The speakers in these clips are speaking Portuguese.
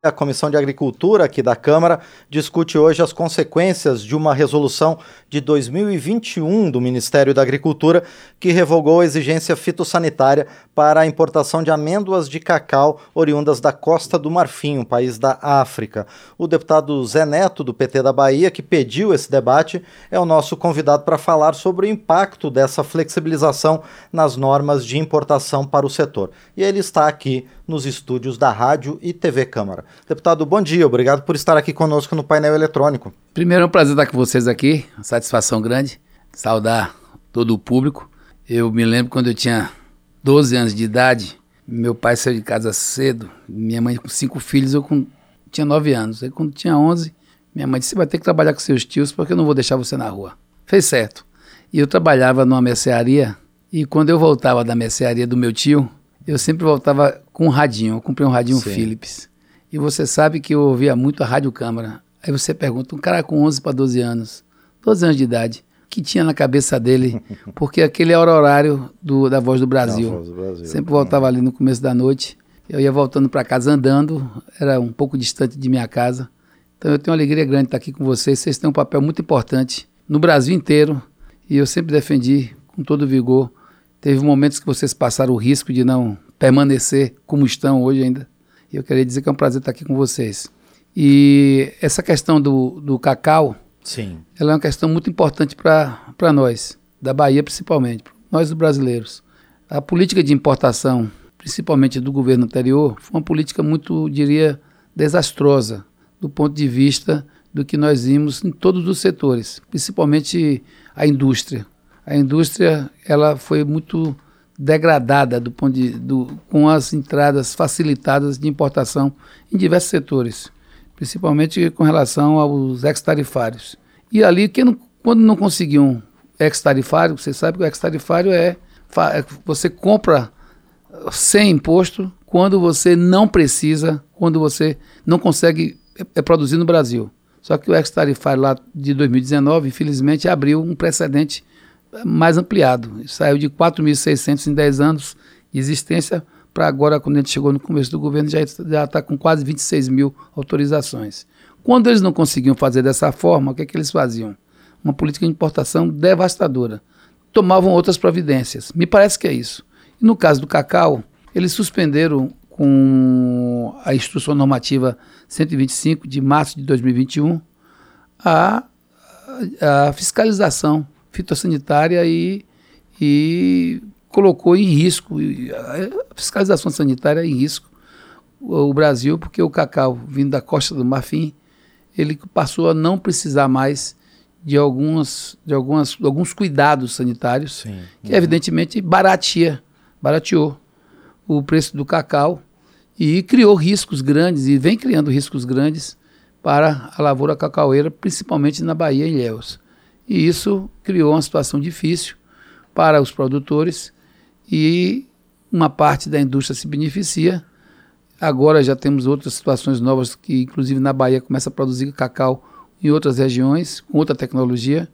A Comissão de Agricultura aqui da Câmara discute hoje as consequências de uma resolução de 2021 do Ministério da Agricultura que revogou a exigência fitossanitária para a importação de amêndoas de cacau oriundas da Costa do Marfim, um país da África. O deputado Zé Neto, do PT da Bahia, que pediu esse debate, é o nosso convidado para falar sobre o impacto dessa flexibilização nas normas de importação para o setor. E ele está aqui nos estúdios da Rádio e TV Câmara. Deputado, bom dia, obrigado por estar aqui conosco no painel eletrônico. Primeiro é um prazer estar com vocês aqui, satisfação grande, saudar todo o público. Eu me lembro quando eu tinha 12 anos de idade, meu pai saiu de casa cedo, minha mãe com cinco filhos, eu com, tinha 9 anos. Aí quando tinha 11, minha mãe disse, vai ter que trabalhar com seus tios porque eu não vou deixar você na rua. Fez certo. E eu trabalhava numa mercearia e quando eu voltava da mercearia do meu tio, eu sempre voltava com um radinho. Eu comprei um radinho Sim. Philips. E você sabe que eu ouvia muito a Rádio Câmara. Aí você pergunta, um cara com 11 para 12 anos, 12 anos de idade, o que tinha na cabeça dele? Porque aquele era o horário do, da Voz do Brasil. Voz do Brasil. Sempre voltava ali no começo da noite. Eu ia voltando para casa andando, era um pouco distante de minha casa. Então eu tenho uma alegria grande de estar aqui com vocês. Vocês têm um papel muito importante no Brasil inteiro. E eu sempre defendi com todo vigor Teve momentos que vocês passaram o risco de não permanecer como estão hoje ainda. E eu queria dizer que é um prazer estar aqui com vocês. E essa questão do, do cacau, Sim. ela é uma questão muito importante para nós, da Bahia principalmente, nós os brasileiros. A política de importação, principalmente do governo anterior, foi uma política muito, diria, desastrosa do ponto de vista do que nós vimos em todos os setores, principalmente a indústria a indústria ela foi muito degradada do ponto de, do, com as entradas facilitadas de importação em diversos setores, principalmente com relação aos ex-tarifários. E ali, que não, quando não conseguiam ex-tarifário, você sabe que o ex-tarifário é, é você compra sem imposto quando você não precisa, quando você não consegue é, é produzir no Brasil. Só que o ex-tarifário lá de 2019, infelizmente, abriu um precedente mais ampliado. Saiu de 4.600 em 10 anos de existência para agora, quando a gente chegou no começo do governo, já está com quase 26 mil autorizações. Quando eles não conseguiam fazer dessa forma, o que, é que eles faziam? Uma política de importação devastadora. Tomavam outras providências. Me parece que é isso. E no caso do cacau, eles suspenderam com a instrução normativa 125 de março de 2021 a, a fiscalização fitossanitária e, e colocou em risco, a fiscalização sanitária em risco o Brasil, porque o cacau vindo da costa do Marfim, ele passou a não precisar mais de, algumas, de algumas, alguns cuidados sanitários, Sim. que evidentemente baratia, barateou o preço do cacau e criou riscos grandes, e vem criando riscos grandes para a lavoura cacaueira, principalmente na Bahia e Ilhéus. E isso criou uma situação difícil para os produtores e uma parte da indústria se beneficia. Agora já temos outras situações novas que, inclusive na Bahia, começa a produzir cacau em outras regiões, com outra tecnologia.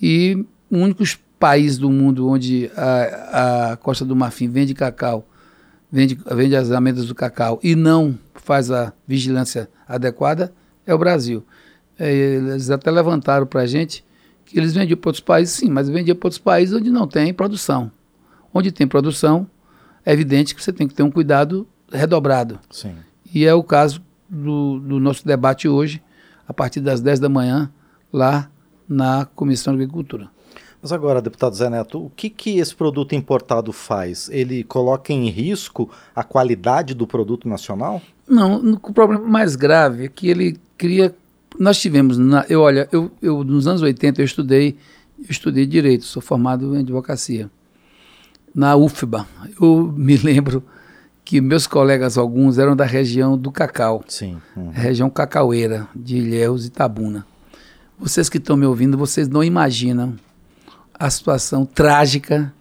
E o único país do mundo onde a, a Costa do Marfim vende cacau, vende, vende as amêndoas do cacau e não faz a vigilância adequada é o Brasil. É, eles até levantaram para a gente eles vendiam para outros países, sim, mas vendiam para outros países onde não tem produção. Onde tem produção, é evidente que você tem que ter um cuidado redobrado. Sim. E é o caso do, do nosso debate hoje, a partir das 10 da manhã, lá na Comissão de Agricultura. Mas agora, deputado Zé Neto, o que, que esse produto importado faz? Ele coloca em risco a qualidade do produto nacional? Não, o problema mais grave é que ele cria nós tivemos, na, eu olha, eu, eu nos anos 80 eu estudei, eu estudei direito, sou formado em advocacia na UFBA. Eu me lembro que meus colegas alguns eram da região do Cacau, Sim. Uhum. região cacaueira de Ilhéus e Tabuna. Vocês que estão me ouvindo, vocês não imaginam a situação trágica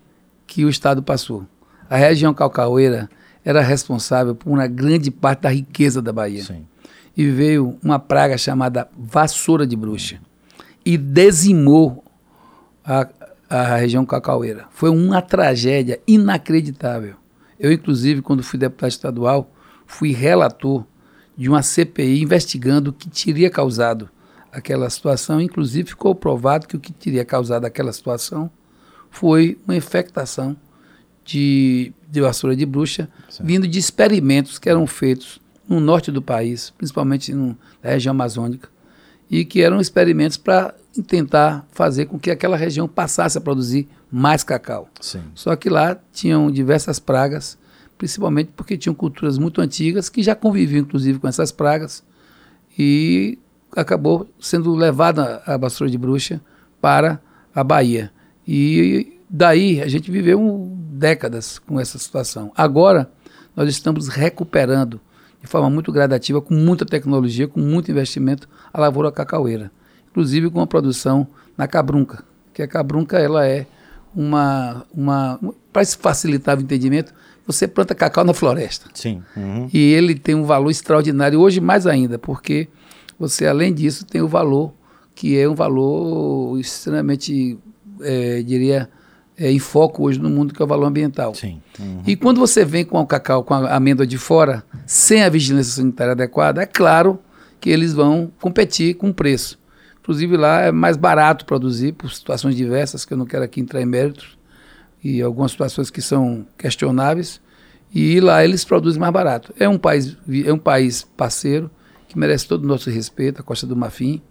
que o estado passou. A região cacaueira era responsável por uma grande parte da riqueza da Bahia. Sim e veio uma praga chamada vassoura de bruxa e dizimou a, a região cacaueira. Foi uma tragédia inacreditável. Eu, inclusive, quando fui deputado estadual, fui relator de uma CPI investigando o que teria causado aquela situação. Inclusive, ficou provado que o que teria causado aquela situação foi uma infectação de, de vassoura de bruxa, vindo de experimentos que eram feitos no norte do país, principalmente no, na região amazônica, e que eram experimentos para tentar fazer com que aquela região passasse a produzir mais cacau. Sim. Só que lá tinham diversas pragas, principalmente porque tinham culturas muito antigas que já conviviam, inclusive, com essas pragas, e acabou sendo levada a vassoura de bruxa para a Bahia. E daí a gente viveu décadas com essa situação. Agora nós estamos recuperando de forma muito gradativa, com muita tecnologia, com muito investimento, a lavoura cacaueira. Inclusive com a produção na cabrunca, que a cabrunca ela é uma, uma para facilitar o entendimento, você planta cacau na floresta. Sim. Uhum. E ele tem um valor extraordinário, hoje mais ainda, porque você, além disso, tem o valor, que é um valor extremamente, é, diria, é, em foco hoje no mundo, que é o valor ambiental. Sim. Uhum. E quando você vem com o cacau, com a amêndoa de fora, sem a vigilância sanitária adequada, é claro que eles vão competir com o preço. Inclusive lá é mais barato produzir, por situações diversas, que eu não quero aqui entrar em méritos, e algumas situações que são questionáveis, e lá eles produzem mais barato. É um país, é um país parceiro, que merece todo o nosso respeito, a Costa do Marfim.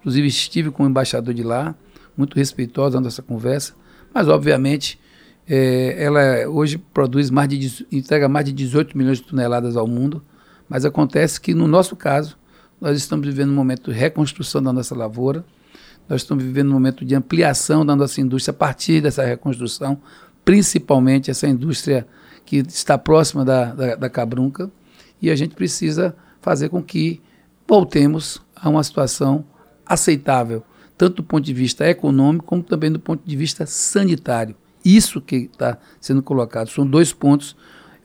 Inclusive estive com o embaixador de lá, muito respeitosa na nossa conversa, mas obviamente é, ela hoje produz mais de entrega mais de 18 milhões de toneladas ao mundo, mas acontece que no nosso caso nós estamos vivendo um momento de reconstrução da nossa lavoura, nós estamos vivendo um momento de ampliação da nossa indústria a partir dessa reconstrução, principalmente essa indústria que está próxima da, da, da Cabrunca, e a gente precisa fazer com que voltemos a uma situação aceitável, tanto do ponto de vista econômico, como também do ponto de vista sanitário. Isso que está sendo colocado. São dois pontos.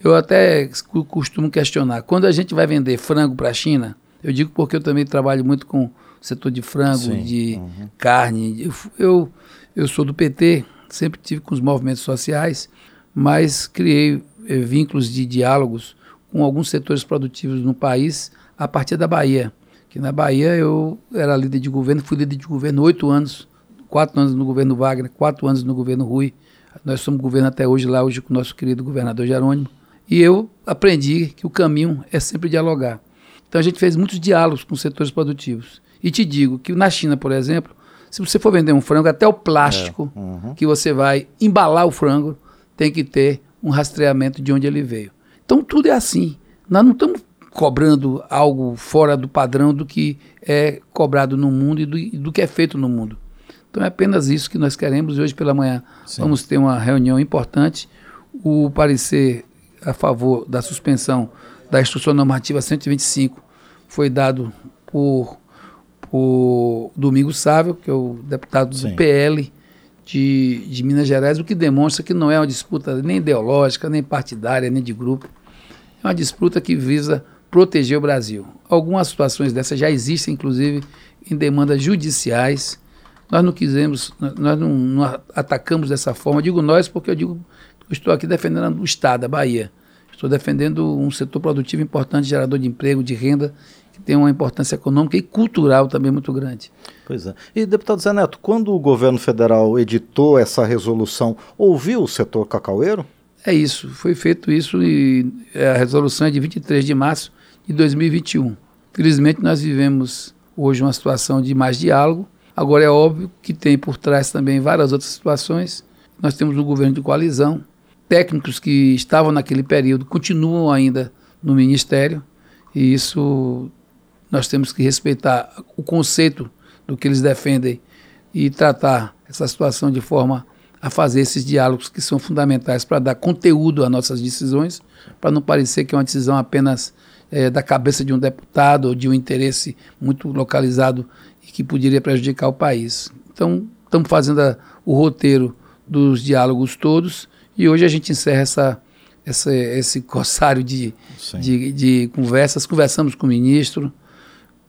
Eu até costumo questionar. Quando a gente vai vender frango para a China, eu digo porque eu também trabalho muito com o setor de frango, Sim. de uhum. carne. Eu, eu sou do PT, sempre tive com os movimentos sociais, mas criei eh, vínculos de diálogos com alguns setores produtivos no país a partir da Bahia. Que na Bahia eu era líder de governo, fui líder de governo oito anos, quatro anos no governo Wagner, quatro anos no governo Rui. Nós somos governo até hoje lá, hoje com o nosso querido governador Jerônimo. E eu aprendi que o caminho é sempre dialogar. Então a gente fez muitos diálogos com setores produtivos. E te digo que na China, por exemplo, se você for vender um frango, até o plástico é. uhum. que você vai embalar o frango tem que ter um rastreamento de onde ele veio. Então tudo é assim. Nós não estamos cobrando algo fora do padrão do que é cobrado no mundo e do, do que é feito no mundo. Então é apenas isso que nós queremos. E hoje pela manhã Sim. vamos ter uma reunião importante. O parecer a favor da suspensão da instrução normativa 125 foi dado por, por Domingos Sávio, que é o deputado Sim. do PL de, de Minas Gerais, o que demonstra que não é uma disputa nem ideológica, nem partidária, nem de grupo. É uma disputa que visa proteger o Brasil. Algumas situações dessas já existem, inclusive, em demandas judiciais. Nós não quisemos, nós não, não atacamos dessa forma. Eu digo nós porque eu digo eu estou aqui defendendo o Estado, a Bahia. Estou defendendo um setor produtivo importante, gerador de emprego, de renda, que tem uma importância econômica e cultural também muito grande. Pois é. E, deputado Zé Neto, quando o governo federal editou essa resolução, ouviu o setor cacaueiro? É isso, foi feito isso e a resolução é de 23 de março de 2021. Felizmente, nós vivemos hoje uma situação de mais diálogo. Agora, é óbvio que tem por trás também várias outras situações. Nós temos um governo de coalizão, técnicos que estavam naquele período continuam ainda no ministério, e isso nós temos que respeitar o conceito do que eles defendem e tratar essa situação de forma a fazer esses diálogos que são fundamentais para dar conteúdo às nossas decisões, para não parecer que é uma decisão apenas é, da cabeça de um deputado ou de um interesse muito localizado e que poderia prejudicar o país. Então, estamos fazendo a, o roteiro dos diálogos todos e hoje a gente encerra essa, essa esse corsário de, de, de, conversas. Conversamos com o ministro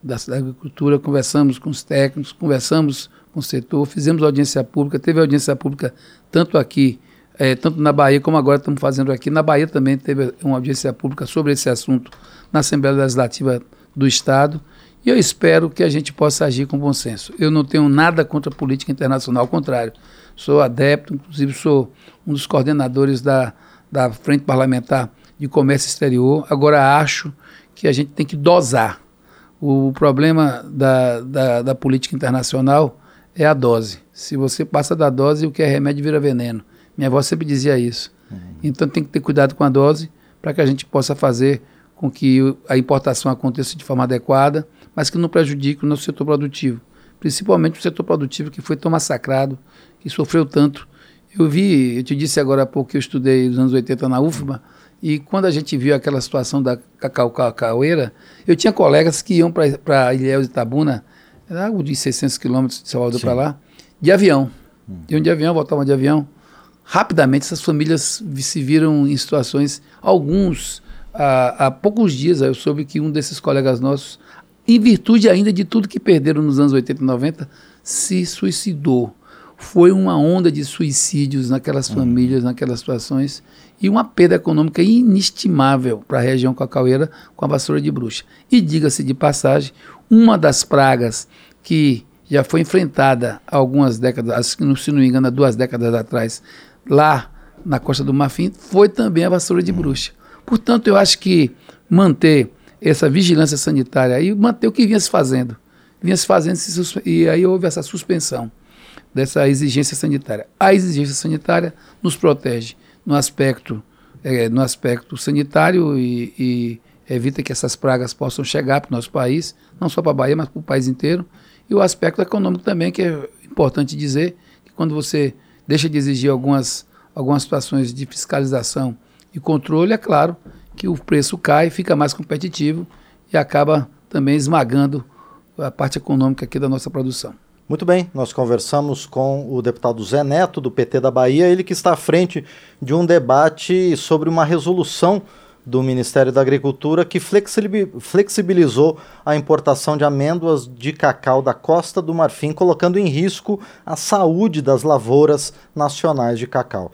da, da Agricultura, conversamos com os técnicos, conversamos com o setor, fizemos audiência pública, teve audiência pública tanto aqui é, tanto na Bahia como agora estamos fazendo aqui. Na Bahia também teve uma audiência pública sobre esse assunto na Assembleia Legislativa do Estado. E eu espero que a gente possa agir com bom senso. Eu não tenho nada contra a política internacional, ao contrário. Sou adepto, inclusive sou um dos coordenadores da, da Frente Parlamentar de Comércio Exterior. Agora acho que a gente tem que dosar. O problema da, da, da política internacional é a dose. Se você passa da dose, o que é remédio vira veneno. Minha avó sempre dizia isso. Uhum. Então tem que ter cuidado com a dose para que a gente possa fazer com que a importação aconteça de forma adequada, mas que não prejudique o nosso setor produtivo. Principalmente o setor produtivo que foi tão massacrado, que sofreu tanto. Eu vi, eu te disse agora há pouco que eu estudei nos anos 80 na UFBA, e quando a gente viu aquela situação da cacau cacaueira, eu tinha colegas que iam para Ilhéus de Itabuna, era algo de 600 quilômetros de Salvador para lá, de avião. Hum. Iam de avião, voltavam de avião. Rapidamente essas famílias se viram em situações, alguns há, há poucos dias eu soube que um desses colegas nossos, em virtude ainda de tudo que perderam nos anos 80 e 90, se suicidou. Foi uma onda de suicídios naquelas uhum. famílias, naquelas situações, e uma perda econômica inestimável para a região cacaueira com a vassoura de bruxa. E diga-se de passagem, uma das pragas que já foi enfrentada há algumas décadas, se não me engano, há duas décadas atrás, lá na Costa do Marfim, foi também a vassoura de bruxa. Portanto, eu acho que manter essa vigilância sanitária e manter o que vinha se fazendo. Vinha se fazendo e aí houve essa suspensão dessa exigência sanitária. A exigência sanitária nos protege no aspecto, é, no aspecto sanitário e, e evita que essas pragas possam chegar para o nosso país, não só para a Bahia, mas para o país inteiro. E o aspecto econômico também, que é importante dizer que quando você deixa de exigir algumas, algumas situações de fiscalização e controle, é claro que o preço cai, fica mais competitivo e acaba também esmagando a parte econômica aqui da nossa produção. Muito bem, nós conversamos com o deputado Zé Neto, do PT da Bahia, ele que está à frente de um debate sobre uma resolução do Ministério da Agricultura que flexibilizou a importação de amêndoas de cacau da Costa do Marfim, colocando em risco a saúde das lavouras nacionais de cacau.